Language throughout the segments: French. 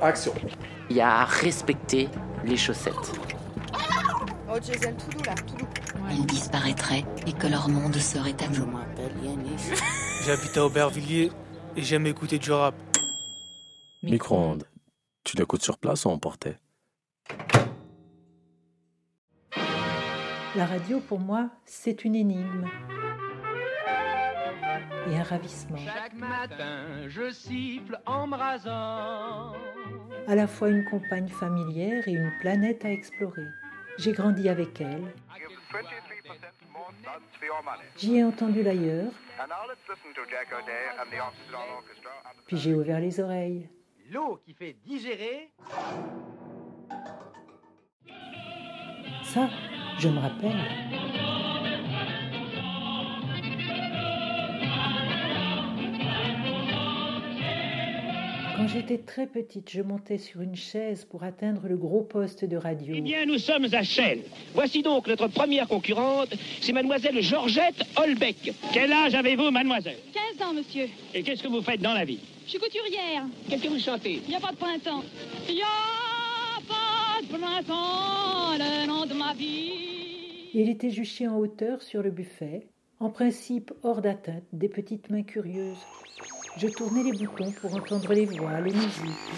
Action. Il y a à respecter les chaussettes. Oh, Jason, tout doux là, tout doux. Ils disparaîtraient et que leur monde serait à nous. J'habite à Aubervilliers et j'aime écouter du rap. Micro-ondes. Tu l'écoutes sur place ou emporté La radio, pour moi, c'est une énigme et un ravissement. Chaque matin, je siffle en me rasant. À la fois une compagne familière et une planète à explorer. J'ai grandi avec elle. J'y ai entendu l'ailleurs. Puis j'ai ouvert les oreilles. L'eau qui fait digérer. Ça, je me rappelle. Quand j'étais très petite, je montais sur une chaise pour atteindre le gros poste de radio. Eh bien, nous sommes à Chelles. Voici donc notre première concurrente, c'est mademoiselle Georgette Holbeck. Quel âge avez-vous, mademoiselle? 15 ans, monsieur. Et qu'est-ce que vous faites dans la vie? Je suis couturière. Qu'est-ce que vous chantez? Il n'y a pas de printemps. Il n'y a pas de printemps, le nom de ma vie. Il était juché en hauteur sur le buffet, en principe hors d'atteinte des petites mains curieuses. Je tournais les boutons pour entendre les voix, les musiques.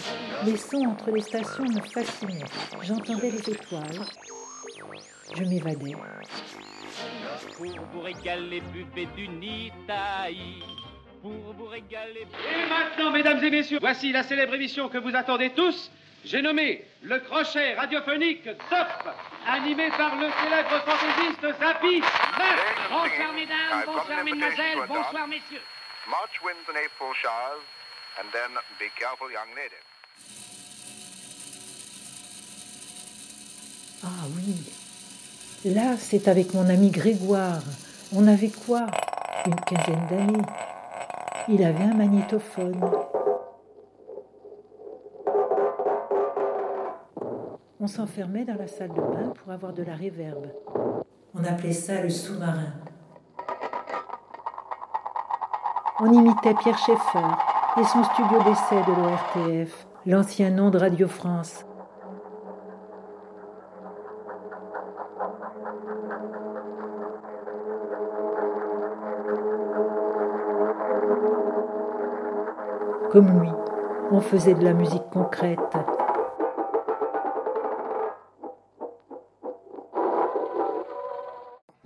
Les sons entre les stations me fascinaient. J'entendais les étoiles. Je m'évadais. Pour vous régaler, buvez du Nitaï. Pour vous régaler. Et maintenant, mesdames et messieurs, voici la célèbre émission que vous attendez tous. J'ai nommé le crochet radiophonique Top, animé par le célèbre fantaisiste Zapi. Bonsoir, mesdames, bonsoir, mesdemoiselles, bonsoir, messieurs. March winds and April showers, and then be careful, young lady. Ah oui. Là, c'est avec mon ami Grégoire. On avait quoi? Une quinzaine d'années. Il avait un magnétophone. On s'enfermait dans la salle de bain pour avoir de la réverbe. On appelait ça le sous-marin. On imitait Pierre Schaeffer et son studio d'essai de l'ORTF, l'ancien nom de Radio France. Comme lui, on faisait de la musique concrète.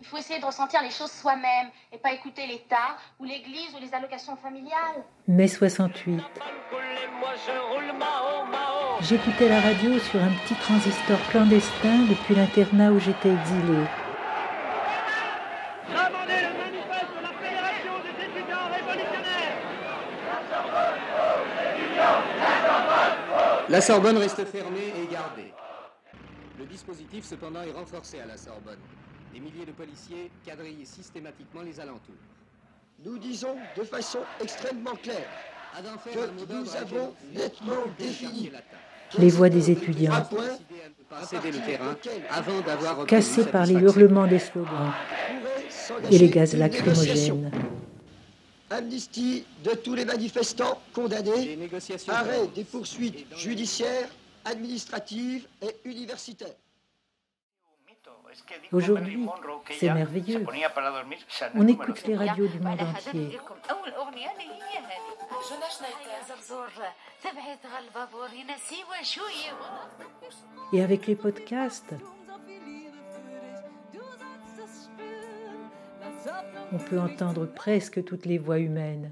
Faut essayer de ressentir les choses soi-même et pas écouter l'État ou l'Église ou les allocations familiales. Mai 68. J'écoutais la radio sur un petit transistor clandestin depuis l'internat où j'étais exilé. La Sorbonne reste fermée et gardée. Le dispositif cependant est renforcé à la Sorbonne. Des milliers de policiers quadrillent systématiquement les alentours. Nous disons de façon extrêmement claire que nous avons nettement défini Les voix des étudiants, cassées par les hurlements des slogans et les gaz lacrymogènes. Amnistie de tous les manifestants condamnés, arrêt des poursuites judiciaires, administratives et universitaires. Aujourd'hui, c'est merveilleux. On écoute les radios du monde entier. Et avec les podcasts, on peut entendre presque toutes les voix humaines.